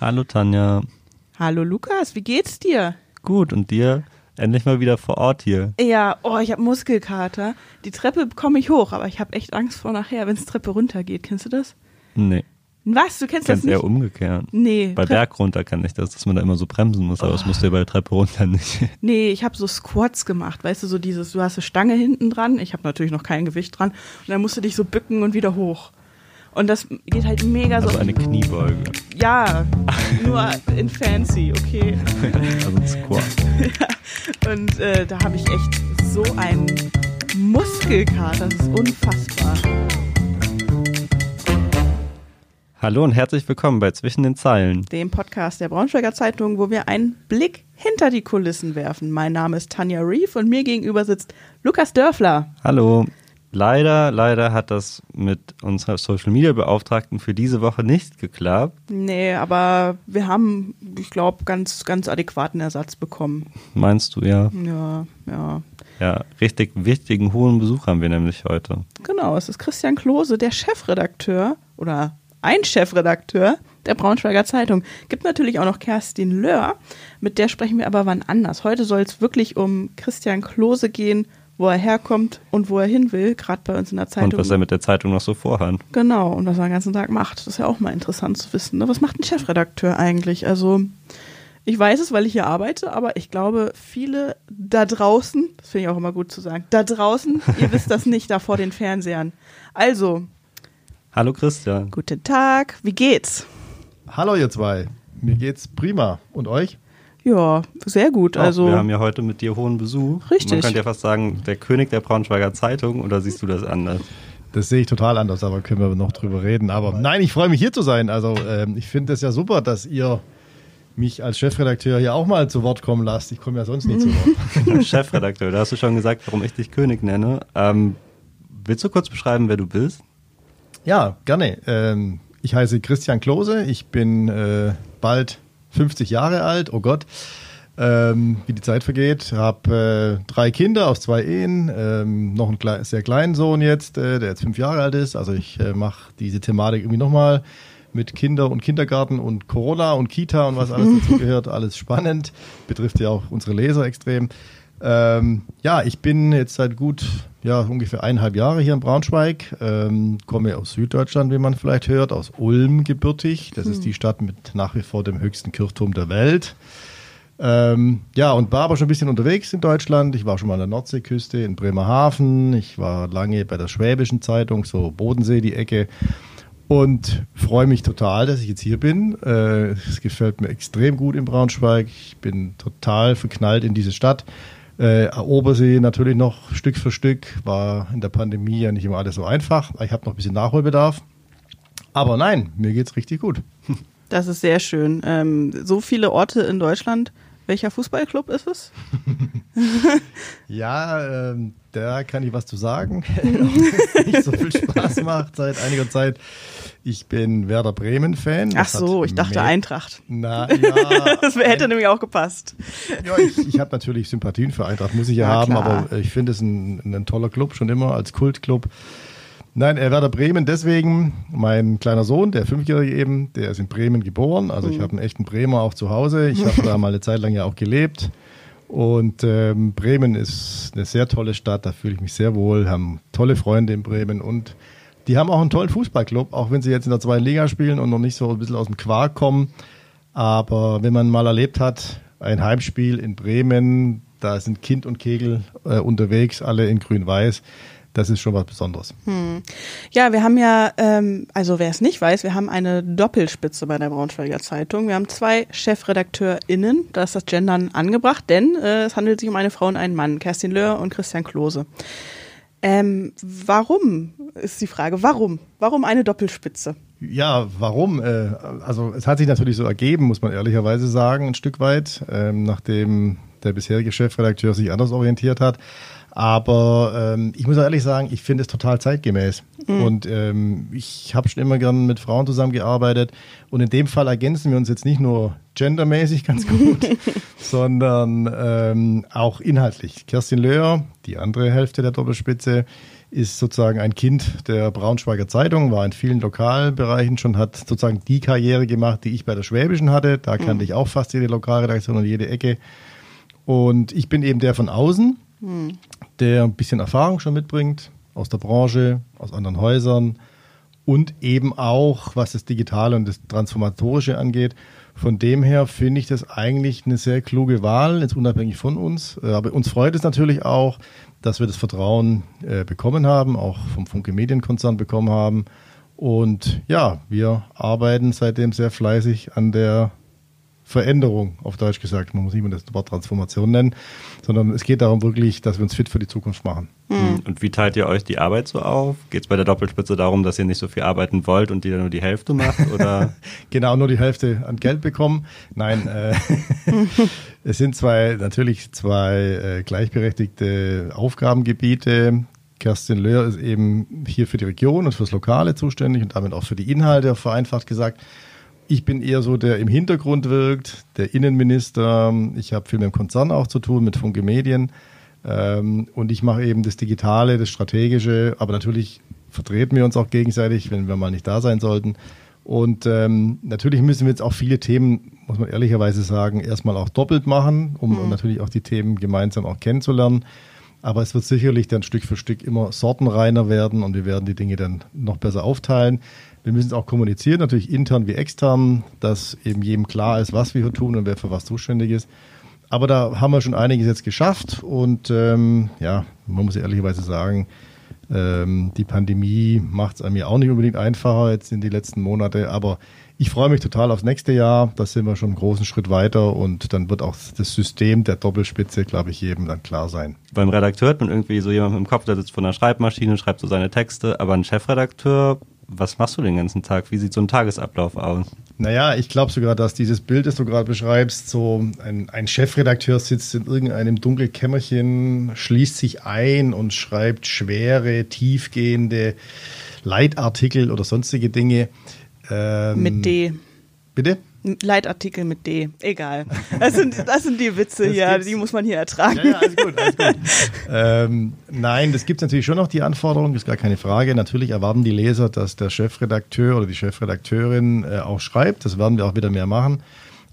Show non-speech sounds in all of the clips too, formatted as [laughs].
Hallo Tanja. Hallo Lukas, wie geht's dir? Gut, und dir? Endlich mal wieder vor Ort hier. Ja, oh, ich habe Muskelkater. Die Treppe komme ich hoch, aber ich habe echt Angst vor nachher, wenn es Treppe runtergeht. Kennst du das? Nee. Was? Du kennst Kennst das nicht? eher umgekehrt. Nee. Bei Tre- Berg runter kann ich das, dass man da immer so bremsen muss, aber das musst du ja bei der Treppe runter nicht. [laughs] Nee, ich habe so Squats gemacht, weißt du, so dieses, du hast eine Stange hinten dran, ich habe natürlich noch kein Gewicht dran und dann musst du dich so bücken und wieder hoch. Und das geht halt mega so. Also eine Kniebeuge. ja, nur in fancy, okay. [laughs] Also ein Squat. [laughs] Und äh, da habe ich echt so einen Muskelkater, das ist unfassbar. Hallo und herzlich willkommen bei Zwischen den Zeilen. Dem Podcast der Braunschweiger Zeitung, wo wir einen Blick hinter die Kulissen werfen. Mein Name ist Tanja Reef und mir gegenüber sitzt Lukas Dörfler. Hallo. Leider, leider hat das mit unserer Social Media Beauftragten für diese Woche nicht geklappt. Nee, aber wir haben, ich glaube, ganz, ganz adäquaten Ersatz bekommen. Meinst du ja? Ja, ja. Ja, richtig wichtigen hohen Besuch haben wir nämlich heute. Genau, es ist Christian Klose, der Chefredakteur oder ein Chefredakteur der Braunschweiger Zeitung. Gibt natürlich auch noch Kerstin Löhr, mit der sprechen wir aber wann anders. Heute soll es wirklich um Christian Klose gehen, wo er herkommt und wo er hin will, gerade bei uns in der Zeitung. Und was er mit der Zeitung noch so vorhat. Genau, und was er den ganzen Tag macht. Das ist ja auch mal interessant zu wissen. Ne? Was macht ein Chefredakteur eigentlich? Also, ich weiß es, weil ich hier arbeite, aber ich glaube, viele da draußen, das finde ich auch immer gut zu sagen, da draußen, ihr wisst das nicht, da vor den Fernsehern. Also, Hallo Christian. guten Tag, wie geht's? Hallo ihr zwei, mir geht's prima. Und euch? Ja, sehr gut. Auch, Also, wir haben ja heute mit dir hohen Besuch. Richtig. Man könnte ja fast sagen, der König der Braunschweiger Zeitung, oder siehst du das anders? Das sehe ich total anders, aber können wir noch drüber reden. Aber nein, ich freue mich hier zu sein. Also ähm, ich finde es ja super, dass ihr mich als Chefredakteur hier auch mal zu Wort kommen lasst. Ich komme ja sonst nicht zu [laughs] Wort. Chefredakteur, da hast du schon gesagt, warum ich dich König nenne. Ähm, willst du kurz beschreiben, wer du bist? Ja, gerne. Ähm, ich heiße Christian Klose, ich bin äh, bald 50 Jahre alt, oh Gott, ähm, wie die Zeit vergeht. Habe äh, drei Kinder aus zwei Ehen, ähm, noch einen klei sehr kleinen Sohn jetzt, äh, der jetzt fünf Jahre alt ist. Also ich äh, mache diese Thematik irgendwie nochmal mit Kinder und Kindergarten und Corona und Kita und was alles [laughs] dazu gehört. Alles spannend, betrifft ja auch unsere Leser extrem. Ähm, ja, ich bin jetzt seit gut, ja, ungefähr eineinhalb Jahre hier in Braunschweig, ähm, komme aus Süddeutschland, wie man vielleicht hört, aus Ulm gebürtig. Das ist die Stadt mit nach wie vor dem höchsten Kirchturm der Welt. Ähm, ja, und war aber schon ein bisschen unterwegs in Deutschland. Ich war schon mal an der Nordseeküste in Bremerhaven. Ich war lange bei der Schwäbischen Zeitung, so Bodensee, die Ecke. Und freue mich total, dass ich jetzt hier bin. Äh, Es gefällt mir extrem gut in Braunschweig. Ich bin total verknallt in diese Stadt. Äh, Obersee natürlich noch Stück für Stück. War in der Pandemie ja nicht immer alles so einfach. Ich habe noch ein bisschen Nachholbedarf. Aber nein, mir geht's richtig gut. [laughs] das ist sehr schön. Ähm, so viele Orte in Deutschland. Welcher Fußballclub ist es? [laughs] Ja, ähm, da kann ich was zu sagen. [laughs] Nicht so viel Spaß macht seit einiger Zeit. Ich bin Werder Bremen-Fan. Ach so, ich dachte Eintracht. Na [laughs] ja, Das hätte nämlich auch gepasst. ja ich, ich habe natürlich Sympathien für Eintracht, muss ich ja Na haben, klar. aber ich finde es ein, ein toller Club, schon immer als Kultclub. Nein, äh, Werder Bremen deswegen, mein kleiner Sohn, der Fünfjährige eben, der ist in Bremen geboren. Also Mhm. ich habe einen echten Bremer auch zu Hause. Ich habe da mal eine Zeit lang ja auch gelebt. Und ähm, Bremen ist eine sehr tolle Stadt, da fühle ich mich sehr wohl, haben tolle Freunde in Bremen und die haben auch einen tollen Fußballclub, auch wenn sie jetzt in der zweiten Liga spielen und noch nicht so ein bisschen aus dem Quark kommen. Aber wenn man mal erlebt hat, ein Heimspiel in Bremen, da sind Kind und Kegel äh, unterwegs, alle in grün-weiß, das ist schon was Besonderes. Ja, wir haben ja, ähm, also wer es nicht weiß, wir haben eine Doppelspitze bei der Braunschweiger Zeitung. Wir haben zwei ChefredakteurInnen, da ist das Gendern angebracht, denn äh, es handelt sich um eine Frau und einen Mann, Kerstin Löhr und Christian Klose. Ähm, warum ist die Frage, warum? Warum eine Doppelspitze? Ja, warum? Äh, Also es hat sich natürlich so ergeben, muss man ehrlicherweise sagen, ein Stück weit, ähm, nachdem der bisherige Chefredakteur sich anders orientiert hat. Aber ähm, ich muss auch ehrlich sagen, ich finde es total zeitgemäß. Mhm. Und ähm, ich habe schon immer gern mit Frauen zusammengearbeitet. Und in dem Fall ergänzen wir uns jetzt nicht nur gendermäßig ganz gut, [laughs] sondern ähm, auch inhaltlich. Kerstin Löhr, die andere Hälfte der Doppelspitze, ist sozusagen ein Kind der Braunschweiger Zeitung, war in vielen Lokalbereichen schon, hat sozusagen die Karriere gemacht, die ich bei der Schwäbischen hatte. Da kannte mhm. ich auch fast jede Lokalredaktion und jede Ecke. Und ich bin eben der von außen, der ein bisschen Erfahrung schon mitbringt, aus der Branche, aus anderen Häusern und eben auch, was das Digitale und das Transformatorische angeht. Von dem her finde ich das eigentlich eine sehr kluge Wahl, jetzt unabhängig von uns. Äh, aber uns freut es natürlich auch, dass wir das Vertrauen äh, bekommen haben, auch vom Funke Medienkonzern bekommen haben. Und ja, wir arbeiten seitdem sehr fleißig an der Veränderung, auf Deutsch gesagt. Man muss nicht mehr das Wort Transformation nennen, sondern es geht darum wirklich, dass wir uns fit für die Zukunft machen. Mhm. Und wie teilt ihr euch die Arbeit so auf? Geht es bei der Doppelspitze darum, dass ihr nicht so viel arbeiten wollt und die dann nur die Hälfte macht? [laughs] Oder? genau, nur die Hälfte an Geld bekommen. Nein, äh, [laughs] es sind zwei, natürlich zwei äh, gleichberechtigte Aufgabengebiete. Kerstin Löhr ist eben hier für die Region und fürs Lokale zuständig und damit auch für die Inhalte, vereinfacht gesagt. Ich bin eher so, der im Hintergrund wirkt, der Innenminister. Ich habe viel mit dem Konzern auch zu tun, mit Funke Medien. Ähm, und ich mache eben das Digitale, das Strategische, aber natürlich vertreten wir uns auch gegenseitig, wenn wir mal nicht da sein sollten. Und ähm, natürlich müssen wir jetzt auch viele Themen, muss man ehrlicherweise sagen, erstmal auch doppelt machen, um mhm. natürlich auch die Themen gemeinsam auch kennenzulernen. Aber es wird sicherlich dann Stück für Stück immer sortenreiner werden und wir werden die Dinge dann noch besser aufteilen. Wir müssen es auch kommunizieren, natürlich intern wie extern, dass eben jedem klar ist, was wir hier tun und wer für was zuständig ist. Aber da haben wir schon einiges jetzt geschafft und ähm, ja, man muss ehrlicherweise sagen, ähm, die Pandemie macht es einem ja auch nicht unbedingt einfacher jetzt in die letzten Monate, aber ich freue mich total aufs nächste Jahr. Da sind wir schon einen großen Schritt weiter und dann wird auch das System der Doppelspitze, glaube ich, jedem dann klar sein. Beim Redakteur hat man irgendwie so jemand im Kopf, der sitzt vor einer Schreibmaschine, schreibt so seine Texte, aber ein Chefredakteur was machst du den ganzen Tag? Wie sieht so ein Tagesablauf aus? Naja, ich glaube sogar, dass dieses Bild, das du gerade beschreibst, so ein, ein, Chefredakteur sitzt in irgendeinem Dunkelkämmerchen, schließt sich ein und schreibt schwere, tiefgehende Leitartikel oder sonstige Dinge. Ähm, Mit D. Bitte? Leitartikel mit D. Egal. Das sind, das sind die Witze das hier, die muss man hier ertragen. Ja, ja alles gut, alles gut. [laughs] ähm, nein, das gibt es natürlich schon noch die Anforderung, ist gar keine Frage. Natürlich erwarten die Leser, dass der Chefredakteur oder die Chefredakteurin äh, auch schreibt. Das werden wir auch wieder mehr machen.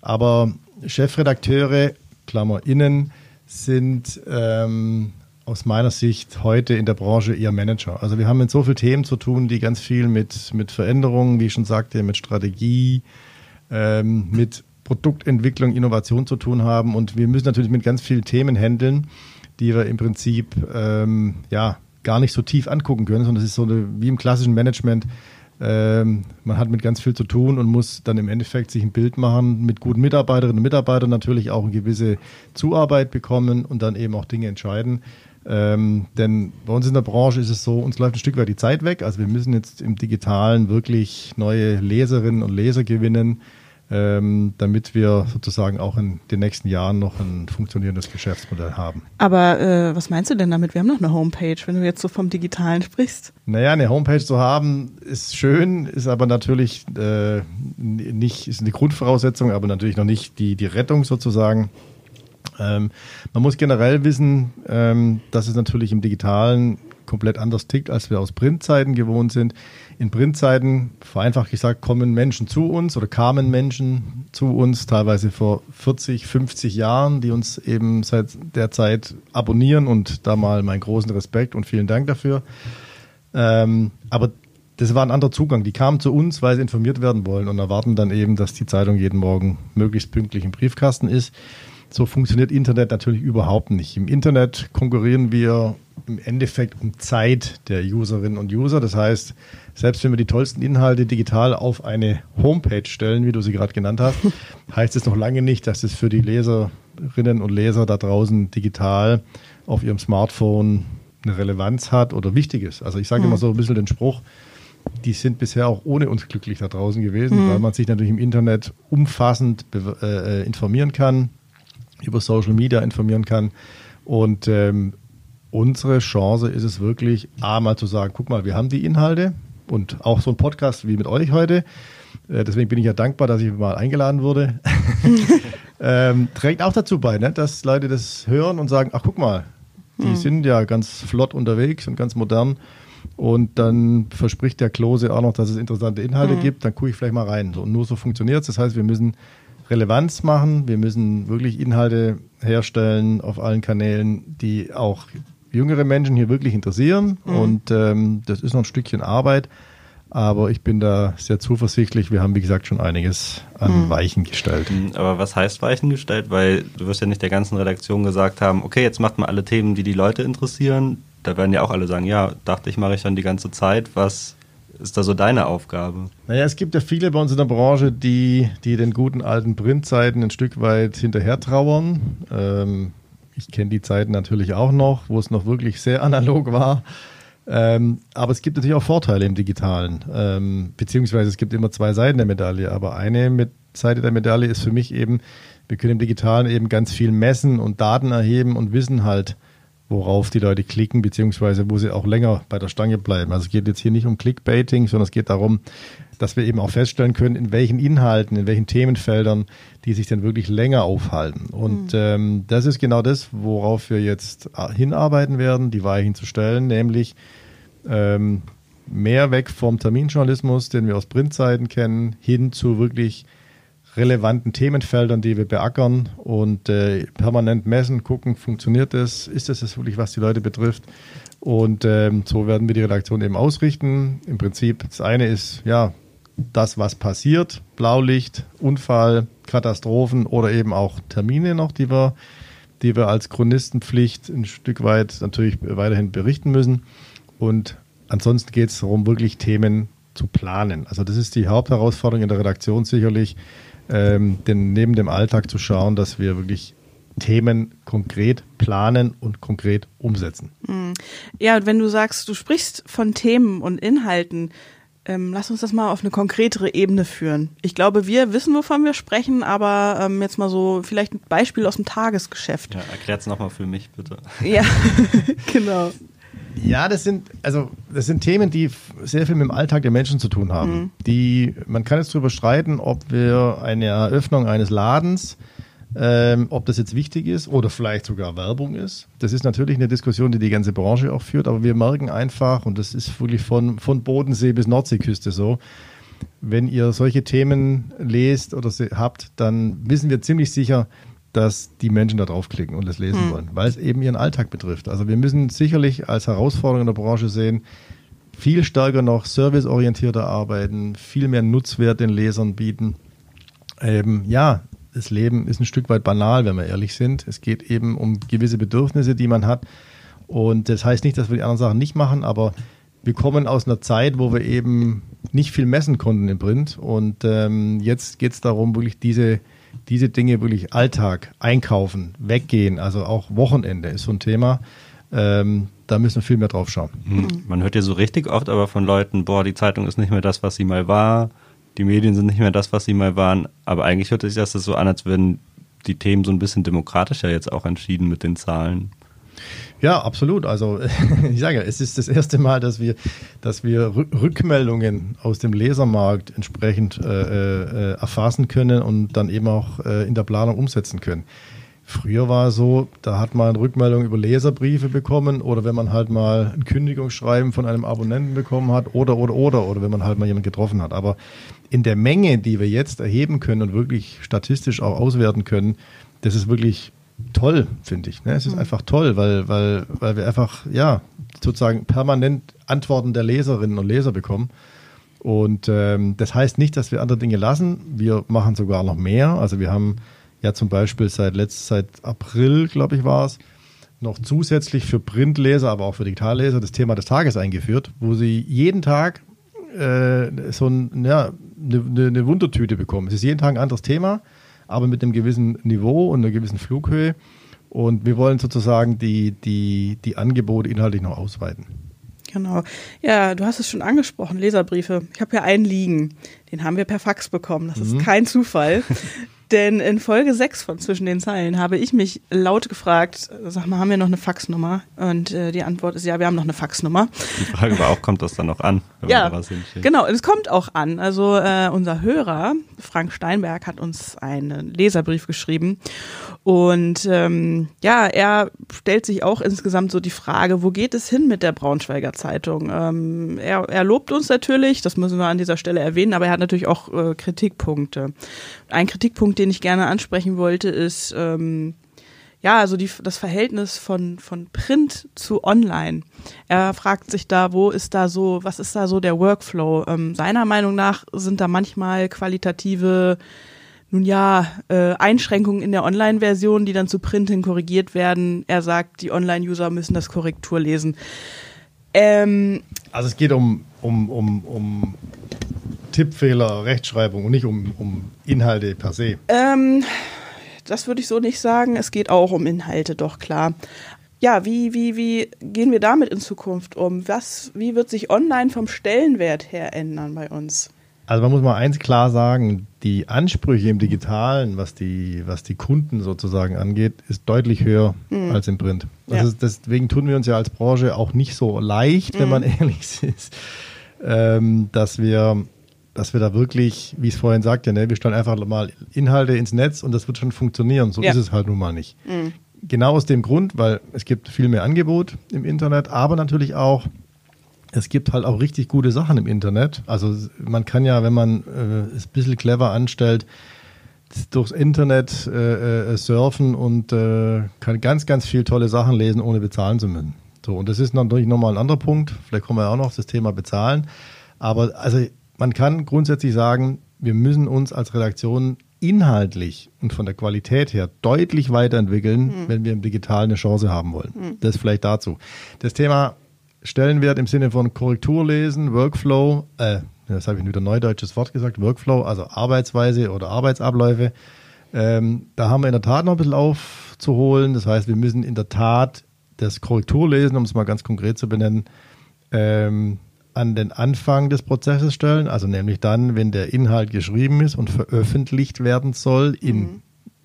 Aber Chefredakteure, Klammer innen, sind ähm, aus meiner Sicht heute in der Branche eher Manager. Also wir haben mit so vielen Themen zu tun, die ganz viel mit, mit Veränderungen, wie ich schon sagte, mit Strategie, ähm, mit Produktentwicklung, Innovation zu tun haben. Und wir müssen natürlich mit ganz vielen Themen handeln, die wir im Prinzip ähm, ja, gar nicht so tief angucken können, sondern es ist so eine, wie im klassischen Management. Ähm, man hat mit ganz viel zu tun und muss dann im Endeffekt sich ein Bild machen, mit guten Mitarbeiterinnen und Mitarbeitern natürlich auch eine gewisse Zuarbeit bekommen und dann eben auch Dinge entscheiden. Ähm, denn bei uns in der Branche ist es so, uns läuft ein Stück weit die Zeit weg. Also wir müssen jetzt im Digitalen wirklich neue Leserinnen und Leser gewinnen ähm, damit wir sozusagen auch in den nächsten Jahren noch ein funktionierendes Geschäftsmodell haben. Aber äh, was meinst du denn damit? Wir haben noch eine Homepage, wenn du jetzt so vom Digitalen sprichst. Naja, eine Homepage zu haben ist schön, ist aber natürlich äh, nicht, ist eine Grundvoraussetzung, aber natürlich noch nicht die, die Rettung sozusagen. Ähm, man muss generell wissen, ähm, dass es natürlich im Digitalen komplett anders tickt, als wir aus Printzeiten gewohnt sind. In Printzeiten, vereinfacht gesagt, kommen Menschen zu uns oder kamen Menschen zu uns, teilweise vor 40, 50 Jahren, die uns eben seit der Zeit abonnieren und da mal meinen großen Respekt und vielen Dank dafür. Ähm, aber das war ein anderer Zugang. Die kamen zu uns, weil sie informiert werden wollen und erwarten dann eben, dass die Zeitung jeden Morgen möglichst pünktlich im Briefkasten ist. So funktioniert Internet natürlich überhaupt nicht. Im Internet konkurrieren wir im Endeffekt um Zeit der Userinnen und User. Das heißt, selbst wenn wir die tollsten Inhalte digital auf eine Homepage stellen, wie du sie gerade genannt hast, [laughs] heißt es noch lange nicht, dass es für die Leserinnen und Leser da draußen digital auf ihrem Smartphone eine Relevanz hat oder wichtig ist. Also ich sage mhm. immer so ein bisschen den Spruch, die sind bisher auch ohne uns glücklich da draußen gewesen, mhm. weil man sich natürlich im Internet umfassend äh, informieren kann über Social Media informieren kann. Und ähm, unsere Chance ist es wirklich, A, mal zu sagen, guck mal, wir haben die Inhalte und auch so ein Podcast wie mit euch heute. Äh, deswegen bin ich ja dankbar, dass ich mal eingeladen wurde. [laughs] ähm, trägt auch dazu bei, ne, dass Leute das hören und sagen, ach guck mal, die hm. sind ja ganz flott unterwegs und ganz modern. Und dann verspricht der Klose auch noch, dass es interessante Inhalte hm. gibt. Dann gucke ich vielleicht mal rein. So, und nur so funktioniert es. Das heißt, wir müssen Relevanz machen. Wir müssen wirklich Inhalte herstellen auf allen Kanälen, die auch jüngere Menschen hier wirklich interessieren. Mhm. Und ähm, das ist noch ein Stückchen Arbeit. Aber ich bin da sehr zuversichtlich. Wir haben, wie gesagt, schon einiges an mhm. Weichen gestellt. Mhm, aber was heißt Weichen gestellt? Weil du wirst ja nicht der ganzen Redaktion gesagt haben, okay, jetzt macht mal alle Themen, die die Leute interessieren. Da werden ja auch alle sagen, ja, dachte ich, mache ich dann die ganze Zeit. Was ist da so deine Aufgabe? Naja, es gibt ja viele bei uns in der Branche, die, die den guten alten Printzeiten ein Stück weit hinterher trauern. Ähm, ich kenne die Zeiten natürlich auch noch, wo es noch wirklich sehr [laughs] analog war. Ähm, aber es gibt natürlich auch Vorteile im Digitalen. Ähm, beziehungsweise es gibt immer zwei Seiten der Medaille. Aber eine mit Seite der Medaille ist für mich eben, wir können im Digitalen eben ganz viel messen und Daten erheben und wissen halt, worauf die Leute klicken, beziehungsweise wo sie auch länger bei der Stange bleiben. Also es geht jetzt hier nicht um Clickbaiting, sondern es geht darum, dass wir eben auch feststellen können, in welchen Inhalten, in welchen Themenfeldern die sich dann wirklich länger aufhalten. Und mhm. ähm, das ist genau das, worauf wir jetzt äh, hinarbeiten werden, die Weichen zu stellen, nämlich ähm, mehr weg vom Terminjournalismus, den wir aus Printzeiten kennen, hin zu wirklich relevanten Themenfeldern, die wir beackern und äh, permanent messen, gucken, funktioniert das, ist das, das wirklich, was die Leute betrifft. Und ähm, so werden wir die Redaktion eben ausrichten. Im Prinzip, das eine ist, ja, das, was passiert, Blaulicht, Unfall, Katastrophen oder eben auch Termine noch, die wir, die wir als Chronistenpflicht ein Stück weit natürlich weiterhin berichten müssen. Und ansonsten geht es darum, wirklich Themen zu planen. Also das ist die Hauptherausforderung in der Redaktion sicherlich, ähm, denn neben dem Alltag zu schauen, dass wir wirklich Themen konkret planen und konkret umsetzen. Hm. Ja, wenn du sagst, du sprichst von Themen und Inhalten, ähm, lass uns das mal auf eine konkretere Ebene führen. Ich glaube, wir wissen, wovon wir sprechen, aber ähm, jetzt mal so vielleicht ein Beispiel aus dem Tagesgeschäft. Ja, erklär's nochmal für mich, bitte. Ja, [laughs] [laughs] genau. Ja, das sind, also, das sind Themen, die sehr viel mit dem Alltag der Menschen zu tun haben. Mhm. Die, man kann jetzt darüber streiten, ob wir eine Eröffnung eines Ladens, ähm, ob das jetzt wichtig ist oder vielleicht sogar Werbung ist. Das ist natürlich eine Diskussion, die die ganze Branche auch führt, aber wir merken einfach, und das ist wirklich von, von Bodensee bis Nordseeküste so, wenn ihr solche Themen lest oder habt, dann wissen wir ziemlich sicher, dass die Menschen da draufklicken und das lesen hm. wollen, weil es eben ihren Alltag betrifft. Also wir müssen sicherlich als Herausforderung in der Branche sehen, viel stärker noch serviceorientierter arbeiten, viel mehr Nutzwert den Lesern bieten. Ähm, ja, das Leben ist ein Stück weit banal, wenn wir ehrlich sind. Es geht eben um gewisse Bedürfnisse, die man hat. Und das heißt nicht, dass wir die anderen Sachen nicht machen, aber wir kommen aus einer Zeit, wo wir eben nicht viel messen konnten im Print. Und ähm, jetzt geht es darum, wirklich diese diese Dinge wirklich Alltag, einkaufen, weggehen, also auch Wochenende ist so ein Thema. Ähm, da müssen wir viel mehr drauf schauen. Mhm. Man hört ja so richtig oft aber von Leuten, boah, die Zeitung ist nicht mehr das, was sie mal war, die Medien sind nicht mehr das, was sie mal waren. Aber eigentlich hört sich das so an, als würden die Themen so ein bisschen demokratischer jetzt auch entschieden mit den Zahlen. Ja, absolut. Also [laughs] ich sage, es ist das erste Mal, dass wir, dass wir Rückmeldungen aus dem Lesermarkt entsprechend äh, äh, erfassen können und dann eben auch äh, in der Planung umsetzen können. Früher war es so, da hat man Rückmeldungen über Leserbriefe bekommen oder wenn man halt mal ein Kündigungsschreiben von einem Abonnenten bekommen hat oder oder oder oder wenn man halt mal jemanden getroffen hat. Aber in der Menge, die wir jetzt erheben können und wirklich statistisch auch auswerten können, das ist wirklich toll, finde ich. Ne? Es ist mhm. einfach toll, weil, weil, weil wir einfach, ja, sozusagen permanent Antworten der Leserinnen und Leser bekommen. Und ähm, das heißt nicht, dass wir andere Dinge lassen. Wir machen sogar noch mehr. Also wir haben ja zum Beispiel seit letzt, seit April, glaube ich, war es, noch zusätzlich für Printleser, aber auch für Digitalleser das Thema des Tages eingeführt, wo sie jeden Tag äh, so ein, ja, eine, eine Wundertüte bekommen. Es ist jeden Tag ein anderes Thema aber mit einem gewissen Niveau und einer gewissen Flughöhe. Und wir wollen sozusagen die, die, die Angebote inhaltlich noch ausweiten. Genau. Ja, du hast es schon angesprochen, Leserbriefe. Ich habe ja einen liegen. Den haben wir per Fax bekommen. Das ist mhm. kein Zufall. [laughs] Denn in Folge 6 von Zwischen den Zeilen habe ich mich laut gefragt, sag mal, haben wir noch eine Faxnummer? Und äh, die Antwort ist ja, wir haben noch eine Faxnummer. Die Frage war auch, kommt das dann noch an? Ja, genau, es kommt auch an. Also äh, unser Hörer, Frank Steinberg, hat uns einen Leserbrief geschrieben. Und ähm, ja, er stellt sich auch insgesamt so die Frage, wo geht es hin mit der Braunschweiger Zeitung? Ähm, er, er lobt uns natürlich, das müssen wir an dieser Stelle erwähnen, aber er hat natürlich auch äh, Kritikpunkte. Ein Kritikpunkt, den ich gerne ansprechen wollte, ist ähm, ja, also die, das Verhältnis von, von Print zu Online. Er fragt sich da, wo ist da so, was ist da so der Workflow? Ähm, seiner Meinung nach sind da manchmal qualitative, nun ja, äh, Einschränkungen in der Online-Version, die dann zu Print hin korrigiert werden. Er sagt, die Online-User müssen das Korrektur lesen. Ähm, also es geht um, um, um, um Tippfehler, Rechtschreibung und nicht um, um Inhalte per se. Ähm, das würde ich so nicht sagen. Es geht auch um Inhalte, doch klar. Ja, wie, wie, wie gehen wir damit in Zukunft um? Was, wie wird sich online vom Stellenwert her ändern bei uns? Also man muss mal eins klar sagen, die Ansprüche im Digitalen, was die, was die Kunden sozusagen angeht, ist deutlich höher mhm. als im Print. Ja. Ist, deswegen tun wir uns ja als Branche auch nicht so leicht, mhm. wenn man [laughs] ehrlich ist, ähm, dass wir dass wir da wirklich, wie ich es vorhin sagte, ne, wir stellen einfach mal Inhalte ins Netz und das wird schon funktionieren. So ja. ist es halt nun mal nicht. Mhm. Genau aus dem Grund, weil es gibt viel mehr Angebot im Internet, aber natürlich auch, es gibt halt auch richtig gute Sachen im Internet. Also man kann ja, wenn man äh, es ein bisschen clever anstellt, durchs Internet äh, äh, surfen und äh, kann ganz, ganz viel tolle Sachen lesen, ohne bezahlen zu müssen. So, und das ist natürlich nochmal ein anderer Punkt. Vielleicht kommen wir auch noch das Thema bezahlen. Aber also man kann grundsätzlich sagen, wir müssen uns als Redaktion inhaltlich und von der Qualität her deutlich weiterentwickeln, mhm. wenn wir im Digitalen eine Chance haben wollen. Mhm. Das vielleicht dazu. Das Thema Stellenwert im Sinne von Korrekturlesen, Workflow, äh, das habe ich wieder neudeutsches Wort gesagt, Workflow, also Arbeitsweise oder Arbeitsabläufe. Ähm, da haben wir in der Tat noch ein bisschen aufzuholen. Das heißt, wir müssen in der Tat das Korrekturlesen, um es mal ganz konkret zu benennen, ähm, an den Anfang des Prozesses stellen, also nämlich dann, wenn der Inhalt geschrieben ist und veröffentlicht werden soll in, mhm.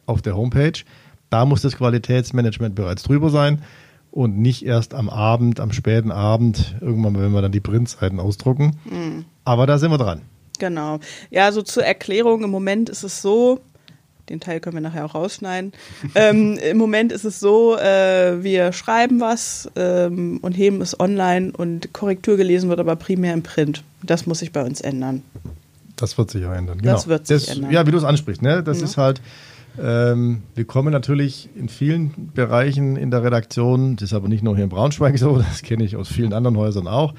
auf der Homepage. Da muss das Qualitätsmanagement bereits drüber sein und nicht erst am Abend, am späten Abend, irgendwann, wenn wir dann die Printseiten ausdrucken. Mhm. Aber da sind wir dran. Genau. Ja, also zur Erklärung, im Moment ist es so, den Teil können wir nachher auch rausschneiden. [laughs] ähm, Im Moment ist es so, äh, wir schreiben was ähm, und heben es online und Korrektur gelesen wird aber primär im Print. Das muss sich bei uns ändern. Das wird sich auch ändern. Genau. Das wird sich das, ändern. Ja, wie du es ansprichst. Ne? Das ja. ist halt, ähm, wir kommen natürlich in vielen Bereichen in der Redaktion, das ist aber nicht nur hier in Braunschweig so, [laughs] das kenne ich aus vielen anderen Häusern auch.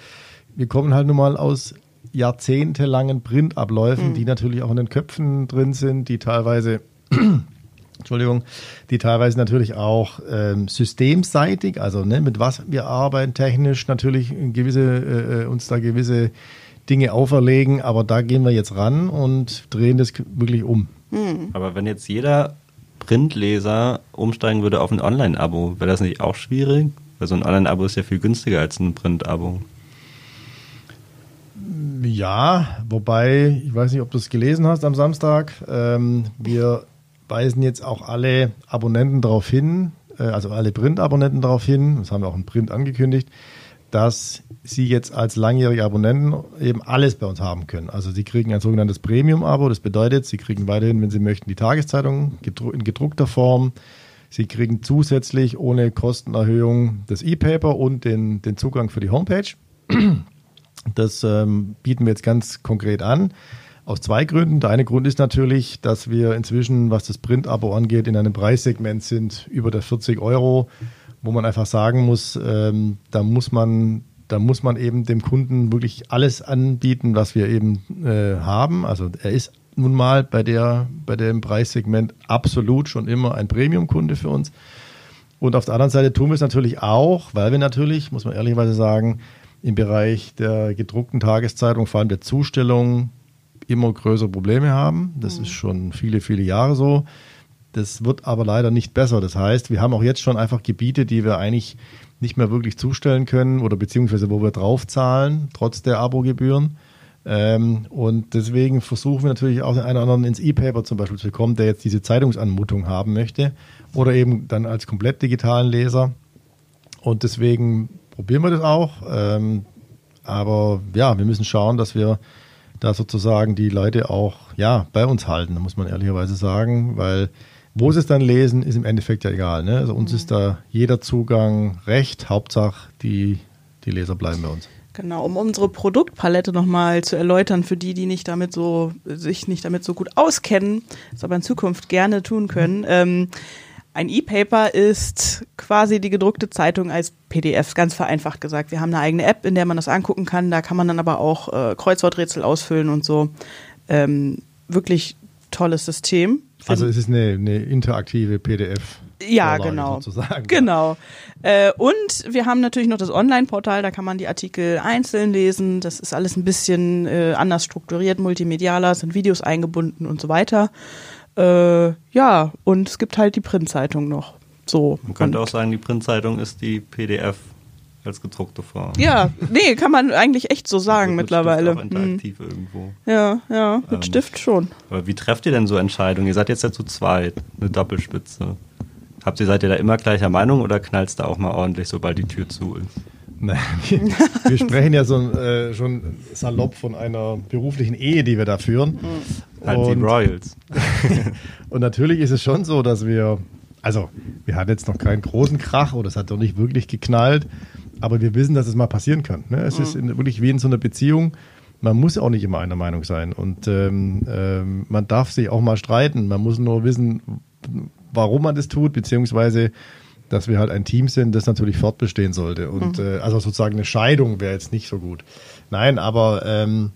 Wir kommen halt nun mal aus jahrzehntelangen Printabläufen, mhm. die natürlich auch in den Köpfen drin sind, die teilweise [clears throat] Entschuldigung, die teilweise natürlich auch ähm, systemseitig, also ne, mit was wir arbeiten, technisch natürlich gewisse, äh, äh, uns da gewisse Dinge auferlegen, aber da gehen wir jetzt ran und drehen das wirklich um. Hm. Aber wenn jetzt jeder Printleser umsteigen würde auf ein Online-Abo, wäre das nicht auch schwierig? Weil so ein Online-Abo ist ja viel günstiger als ein Print-Abo. Ja, wobei, ich weiß nicht, ob du es gelesen hast am Samstag. Ähm, wir weisen jetzt auch alle Abonnenten darauf hin, äh, also alle Print-Abonnenten darauf hin, das haben wir auch im Print angekündigt, dass sie jetzt als langjährige Abonnenten eben alles bei uns haben können. Also sie kriegen ein sogenanntes Premium-Abo, das bedeutet, sie kriegen weiterhin, wenn sie möchten, die Tageszeitung in gedruckter Form. Sie kriegen zusätzlich ohne Kostenerhöhung das E-Paper und den, den Zugang für die Homepage. Das ähm, bieten wir jetzt ganz konkret an. Aus zwei Gründen. Der eine Grund ist natürlich, dass wir inzwischen, was das Print-Abo angeht, in einem Preissegment sind über der 40 Euro, wo man einfach sagen muss, ähm, da muss man da muss man eben dem Kunden wirklich alles anbieten, was wir eben äh, haben. Also er ist nun mal bei der bei dem Preissegment absolut schon immer ein Premium-Kunde für uns. Und auf der anderen Seite tun wir es natürlich auch, weil wir natürlich, muss man ehrlicherweise sagen, im Bereich der gedruckten Tageszeitung, vor allem der Zustellung, immer größere Probleme haben. Das mhm. ist schon viele, viele Jahre so. Das wird aber leider nicht besser. Das heißt, wir haben auch jetzt schon einfach Gebiete, die wir eigentlich nicht mehr wirklich zustellen können oder beziehungsweise wo wir draufzahlen, trotz der Abogebühren. Ähm, und deswegen versuchen wir natürlich auch den einen oder anderen ins E-Paper zum Beispiel zu bekommen, der jetzt diese Zeitungsanmutung haben möchte oder eben dann als komplett digitalen Leser. Und deswegen probieren wir das auch. Ähm, aber ja, wir müssen schauen, dass wir da sozusagen die Leute auch ja, bei uns halten, muss man ehrlicherweise sagen, weil wo sie es dann lesen, ist im Endeffekt ja egal. Ne? Also uns mhm. ist da jeder Zugang recht. Hauptsache, die, die Leser bleiben bei uns. Genau, um unsere Produktpalette nochmal zu erläutern für die, die nicht damit so, sich nicht damit so gut auskennen, das aber in Zukunft gerne tun können. Mhm. Ähm, ein E-Paper ist quasi die gedruckte Zeitung als PDF, ganz vereinfacht gesagt. Wir haben eine eigene App, in der man das angucken kann. Da kann man dann aber auch äh, Kreuzworträtsel ausfüllen und so. Ähm, wirklich tolles System. Also es ist eine, eine interaktive PDF. Ja, genau. Sozusagen. Genau. Äh, und wir haben natürlich noch das Online-Portal, da kann man die Artikel einzeln lesen. Das ist alles ein bisschen äh, anders strukturiert, multimedialer, sind Videos eingebunden und so weiter. Äh, ja, und es gibt halt die Printzeitung noch. So. Man könnte und auch sagen, die Printzeitung ist die PDF als gedruckte Form. Ja, nee, kann man eigentlich echt so sagen mit mittlerweile. Stift auch interaktiv hm. irgendwo. Ja, ja, mit ähm, Stift schon. Aber wie trefft ihr denn so Entscheidungen? Ihr seid jetzt ja zu zweit, eine Doppelspitze. Habt ihr, seid ihr da immer gleicher Meinung oder knallt es da auch mal ordentlich, sobald die Tür zu ist? Nein, wir, sprechen ja so, äh, schon salopp von einer beruflichen Ehe, die wir da führen. Mhm. Halt die Royals. [laughs] und natürlich ist es schon so, dass wir, also wir hatten jetzt noch keinen großen Krach oder es hat doch nicht wirklich geknallt, aber wir wissen, dass es mal passieren kann. Ne? Es mhm. ist in, wirklich wie in so einer Beziehung. Man muss auch nicht immer einer Meinung sein und ähm, ähm, man darf sich auch mal streiten. Man muss nur wissen, warum man das tut, beziehungsweise dass wir halt ein Team sind, das natürlich fortbestehen sollte. Und mhm. äh, also sozusagen eine Scheidung wäre jetzt nicht so gut. Nein, aber ähm,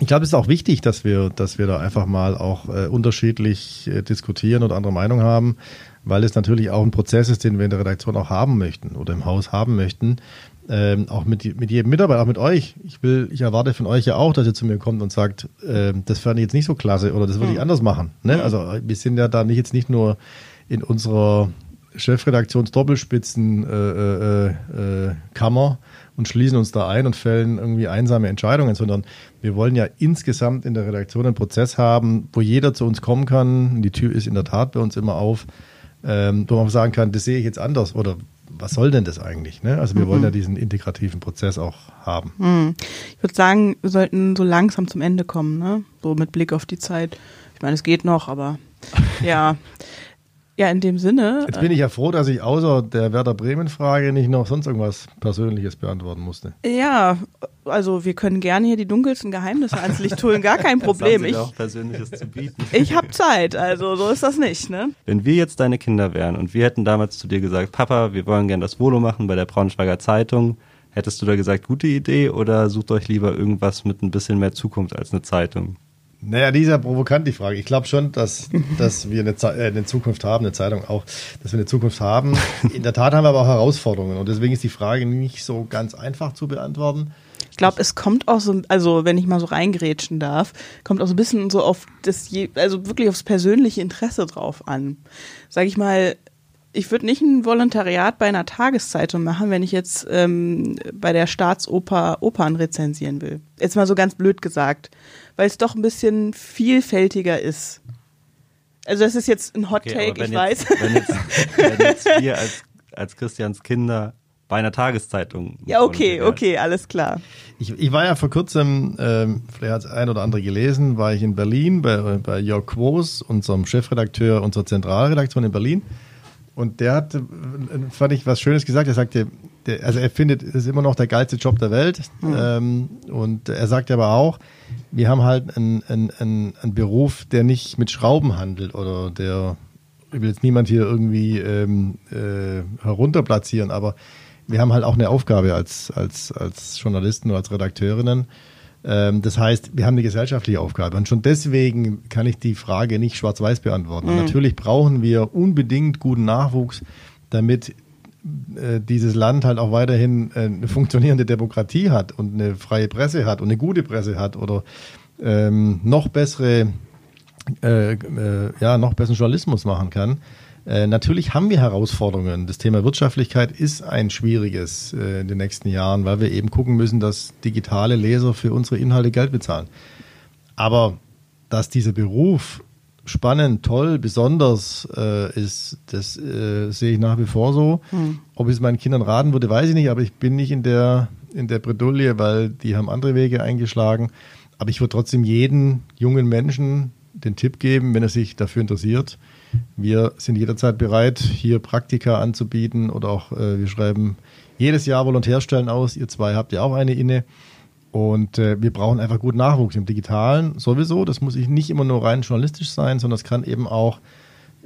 ich glaube, es ist auch wichtig, dass wir, dass wir da einfach mal auch äh, unterschiedlich äh, diskutieren und andere Meinung haben, weil es natürlich auch ein Prozess ist, den wir in der Redaktion auch haben möchten oder im Haus haben möchten. Ähm, auch mit, mit jedem Mitarbeiter, auch mit euch. Ich will, ich erwarte von euch ja auch, dass ihr zu mir kommt und sagt, äh, das fand ich jetzt nicht so klasse oder das würde ich mhm. anders machen. Ne? Mhm. Also wir sind ja da nicht jetzt nicht nur in unserer Chefredaktions-Doppelspitzen-Kammer äh, äh, äh und schließen uns da ein und fällen irgendwie einsame Entscheidungen, sondern wir wollen ja insgesamt in der Redaktion einen Prozess haben, wo jeder zu uns kommen kann. Die Tür ist in der Tat bei uns immer auf, ähm, wo man sagen kann, das sehe ich jetzt anders oder was soll denn das eigentlich? Ne? Also wir mhm. wollen ja diesen integrativen Prozess auch haben. Mhm. Ich würde sagen, wir sollten so langsam zum Ende kommen, ne? so mit Blick auf die Zeit. Ich meine, es geht noch, aber [laughs] ja. Ja, in dem Sinne. Jetzt bin ich ja froh, dass ich außer der Werder Bremen-Frage nicht noch sonst irgendwas Persönliches beantworten musste. Ja, also wir können gerne hier die dunkelsten Geheimnisse ans Licht holen, gar kein Problem. ich auch Persönliches zu bieten. Ich habe Zeit, also so ist das nicht, ne? Wenn wir jetzt deine Kinder wären und wir hätten damals zu dir gesagt, Papa, wir wollen gerne das Volo machen bei der Braunschweiger Zeitung, hättest du da gesagt, gute Idee oder sucht euch lieber irgendwas mit ein bisschen mehr Zukunft als eine Zeitung? Naja, die ist ja provokant, die Frage. Ich glaube schon, dass, dass wir eine, äh, eine, Zukunft haben, eine Zeitung auch, dass wir eine Zukunft haben. [laughs] In der Tat haben wir aber auch Herausforderungen und deswegen ist die Frage nicht so ganz einfach zu beantworten. Ich glaube, es kommt auch so, also wenn ich mal so reingrätschen darf, kommt auch so ein bisschen so auf das, also wirklich aufs persönliche Interesse drauf an. Sag ich mal, ich würde nicht ein Volontariat bei einer Tageszeitung machen, wenn ich jetzt ähm, bei der Staatsoper Opern rezensieren will. Jetzt mal so ganz blöd gesagt weil es doch ein bisschen vielfältiger ist. Also das ist jetzt ein Hot Take, okay, ich jetzt, weiß. Wenn jetzt, wenn jetzt wir als, als Christians Kinder bei einer Tageszeitung. Ja, okay, okay, alles klar. Ich, ich war ja vor kurzem, ähm, vielleicht hat es ein oder andere gelesen, war ich in Berlin bei, bei Jörg Quos, unserem Chefredakteur unserer Zentralredaktion in Berlin. Und der hat, äh, fand ich, was Schönes gesagt. Er sagte, der, also er findet, es ist immer noch der geilste Job der Welt. Mhm. Ähm, und er sagt aber auch, wir haben halt einen, einen, einen, Beruf, der nicht mit Schrauben handelt oder der, ich will jetzt niemand hier irgendwie ähm, äh, herunterplatzieren, aber wir haben halt auch eine Aufgabe als, als, als Journalisten oder als Redakteurinnen. Ähm, das heißt, wir haben eine gesellschaftliche Aufgabe. Und schon deswegen kann ich die Frage nicht schwarz-weiß beantworten. Mhm. Natürlich brauchen wir unbedingt guten Nachwuchs, damit äh, dieses Land halt auch weiterhin äh, eine funktionierende Demokratie hat und eine freie Presse hat und eine gute Presse hat oder ähm, noch bessere, äh, äh, ja, noch besseren Journalismus machen kann. Äh, natürlich haben wir Herausforderungen. Das Thema Wirtschaftlichkeit ist ein schwieriges äh, in den nächsten Jahren, weil wir eben gucken müssen, dass digitale Leser für unsere Inhalte Geld bezahlen. Aber dass dieser Beruf spannend, toll, besonders äh, ist, das äh, sehe ich nach wie vor so. Hm. Ob ich es meinen Kindern raten würde, weiß ich nicht, aber ich bin nicht in der, in der Bredouille, weil die haben andere Wege eingeschlagen. Aber ich würde trotzdem jeden jungen Menschen den Tipp geben, wenn er sich dafür interessiert, wir sind jederzeit bereit, hier Praktika anzubieten oder auch äh, wir schreiben jedes Jahr Volontärstellen aus. Ihr zwei habt ja auch eine inne. Und äh, wir brauchen einfach gut Nachwuchs im Digitalen sowieso. Das muss nicht immer nur rein journalistisch sein, sondern es kann eben auch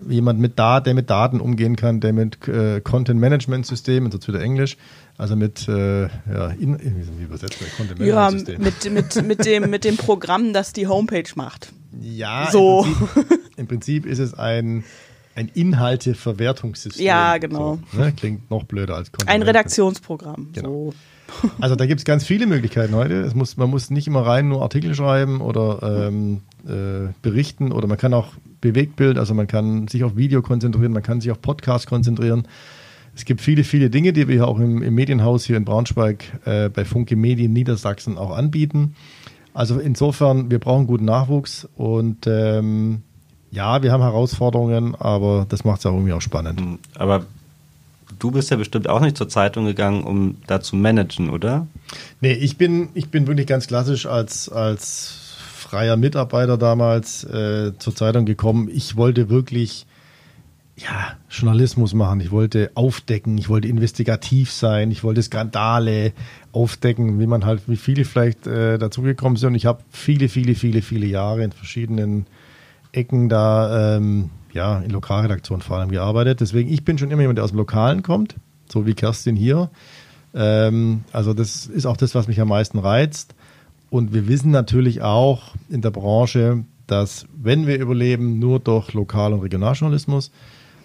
jemand mit Daten, der mit Daten umgehen kann, der mit äh, Content Management Systemen, jetzt wieder Englisch, also mit äh, ja, in, wie übersetzt man Content Management System? Ja, mit, mit, mit, dem, mit dem Programm, das die Homepage macht. Ja, so. Im Prinzip, im Prinzip ist es ein, ein Inhalteverwertungssystem. Ja, genau. So, ne? Klingt noch blöder als Content Ein Redaktionsprogramm. Genau. So. [laughs] Also da gibt es ganz viele Möglichkeiten heute. Es muss, man muss nicht immer rein nur Artikel schreiben oder ähm, äh, berichten oder man kann auch Bewegtbild, also man kann sich auf Video konzentrieren, man kann sich auf Podcast konzentrieren. Es gibt viele, viele Dinge, die wir hier auch im, im Medienhaus hier in Braunschweig äh, bei Funke Medien Niedersachsen auch anbieten. Also insofern, wir brauchen guten Nachwuchs und ähm, ja, wir haben Herausforderungen, aber das macht es auch irgendwie auch spannend. Hm, aber du bist ja bestimmt auch nicht zur Zeitung gegangen, um da zu managen, oder? Nee, ich bin, ich bin wirklich ganz klassisch als, als freier Mitarbeiter damals äh, zur Zeitung gekommen. Ich wollte wirklich ja, Journalismus machen. Ich wollte aufdecken, ich wollte investigativ sein, ich wollte Skandale aufdecken, wie man halt, wie viele vielleicht äh, dazugekommen sind. Und ich habe viele, viele, viele, viele Jahre in verschiedenen Ecken da, ähm, ja, in Lokalredaktionen vor allem gearbeitet. Deswegen, ich bin schon immer jemand, der aus dem Lokalen kommt, so wie Kerstin hier. Ähm, also das ist auch das, was mich am meisten reizt. Und wir wissen natürlich auch in der Branche, dass wenn wir überleben, nur durch Lokal- und Regionaljournalismus,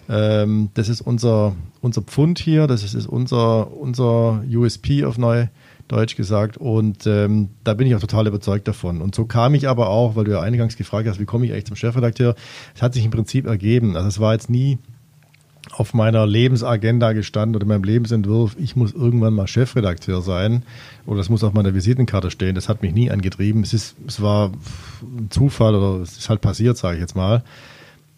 ähm, das ist unser, unser Pfund hier, das ist, ist unser, unser USP auf Neudeutsch gesagt. Und ähm, da bin ich auch total überzeugt davon. Und so kam ich aber auch, weil du ja eingangs gefragt hast, wie komme ich eigentlich zum Chefredakteur? Es hat sich im Prinzip ergeben. Also es war jetzt nie auf meiner Lebensagenda gestanden oder meinem Lebensentwurf, ich muss irgendwann mal Chefredakteur sein oder das muss auf meiner Visitenkarte stehen. Das hat mich nie angetrieben. Es, ist, es war ein Zufall oder es ist halt passiert, sage ich jetzt mal.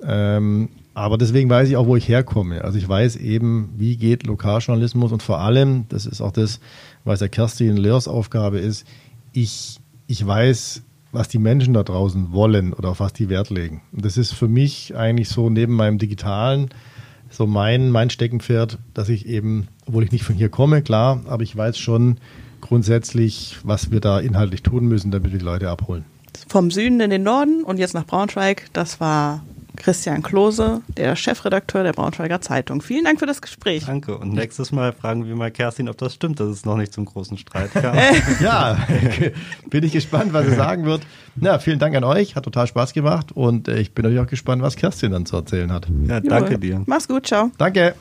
Ähm, aber deswegen weiß ich auch, wo ich herkomme. Also ich weiß eben, wie geht Lokaljournalismus und vor allem, das ist auch das, was der Kerstin Lehrs Aufgabe ist, ich, ich weiß, was die Menschen da draußen wollen oder auf was die Wert legen. Und das ist für mich eigentlich so neben meinem digitalen so mein, mein Steckenpferd, dass ich eben, obwohl ich nicht von hier komme, klar, aber ich weiß schon grundsätzlich, was wir da inhaltlich tun müssen, damit wir die Leute abholen. Vom Süden in den Norden und jetzt nach Braunschweig, das war Christian Klose, der Chefredakteur der Braunschweiger Zeitung. Vielen Dank für das Gespräch. Danke. Und nächstes Mal fragen wir mal Kerstin, ob das stimmt, dass es noch nicht zum großen Streit kam. [laughs] ja, [laughs] bin ich gespannt, was er sagen wird. Ja, vielen Dank an euch. Hat total Spaß gemacht. Und äh, ich bin natürlich auch gespannt, was Kerstin dann zu erzählen hat. Ja, danke dir. Mach's gut. Ciao. Danke.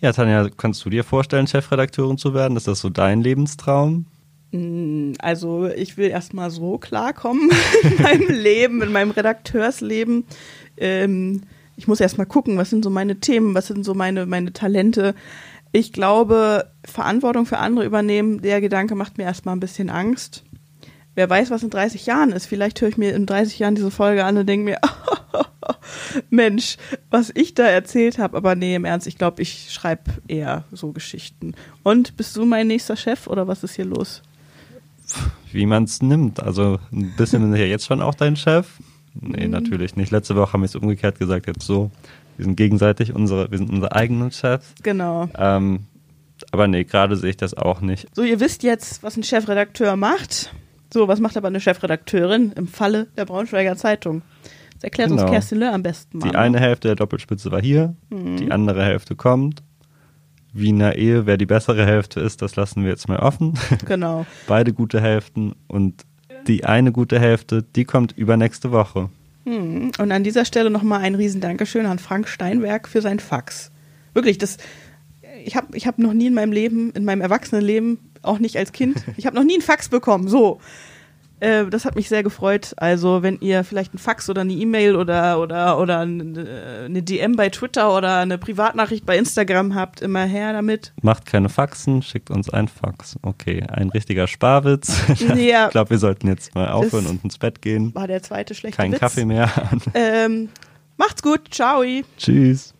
Ja, Tanja, kannst du dir vorstellen, Chefredakteurin zu werden? Ist das so dein Lebenstraum? Mm, also ich will erstmal so klarkommen [laughs] in meinem Leben, in meinem Redakteursleben. Ähm, ich muss erstmal gucken, was sind so meine Themen, was sind so meine, meine Talente. Ich glaube, Verantwortung für andere übernehmen, der Gedanke macht mir erstmal ein bisschen Angst. Wer weiß, was in 30 Jahren ist. Vielleicht höre ich mir in 30 Jahren diese Folge an und denke mir, [laughs] Mensch, was ich da erzählt habe. Aber nee, im Ernst, ich glaube, ich schreibe eher so Geschichten. Und bist du mein nächster Chef oder was ist hier los? Wie man es nimmt. Also ein bisschen bin ich ja jetzt schon auch dein Chef. Nee, mhm. natürlich nicht. Letzte Woche haben wir es umgekehrt gesagt, jetzt so. Wir sind gegenseitig unsere, wir sind unsere eigenen Chefs. Genau. Ähm, aber nee, gerade sehe ich das auch nicht. So, ihr wisst jetzt, was ein Chefredakteur macht. So, was macht aber eine Chefredakteurin im Falle der Braunschweiger Zeitung? Das erklärt genau. uns Kerstin Löhr am besten mal. Die eine Hälfte der Doppelspitze war hier, mhm. die andere Hälfte kommt wie in einer Ehe, wer die bessere Hälfte ist, das lassen wir jetzt mal offen. Genau. [laughs] Beide gute Hälften und die eine gute Hälfte, die kommt übernächste Woche. Hm. Und an dieser Stelle nochmal ein riesen Dankeschön an Frank Steinberg für sein Fax. Wirklich, das, ich habe ich hab noch nie in meinem Leben, in meinem Erwachsenenleben, auch nicht als Kind, [laughs] ich habe noch nie ein Fax bekommen. So. Äh, das hat mich sehr gefreut. Also, wenn ihr vielleicht ein Fax oder eine E-Mail oder, oder, oder eine DM bei Twitter oder eine Privatnachricht bei Instagram habt, immer her damit. Macht keine Faxen, schickt uns ein Fax. Okay, ein richtiger Sparwitz. [laughs] Ja. ich glaube, wir sollten jetzt mal aufhören Das und ins Bett gehen. War der zweite schlechte Kein Witz. Kaffee mehr. Ähm, macht's gut. Ciao. Tschüss.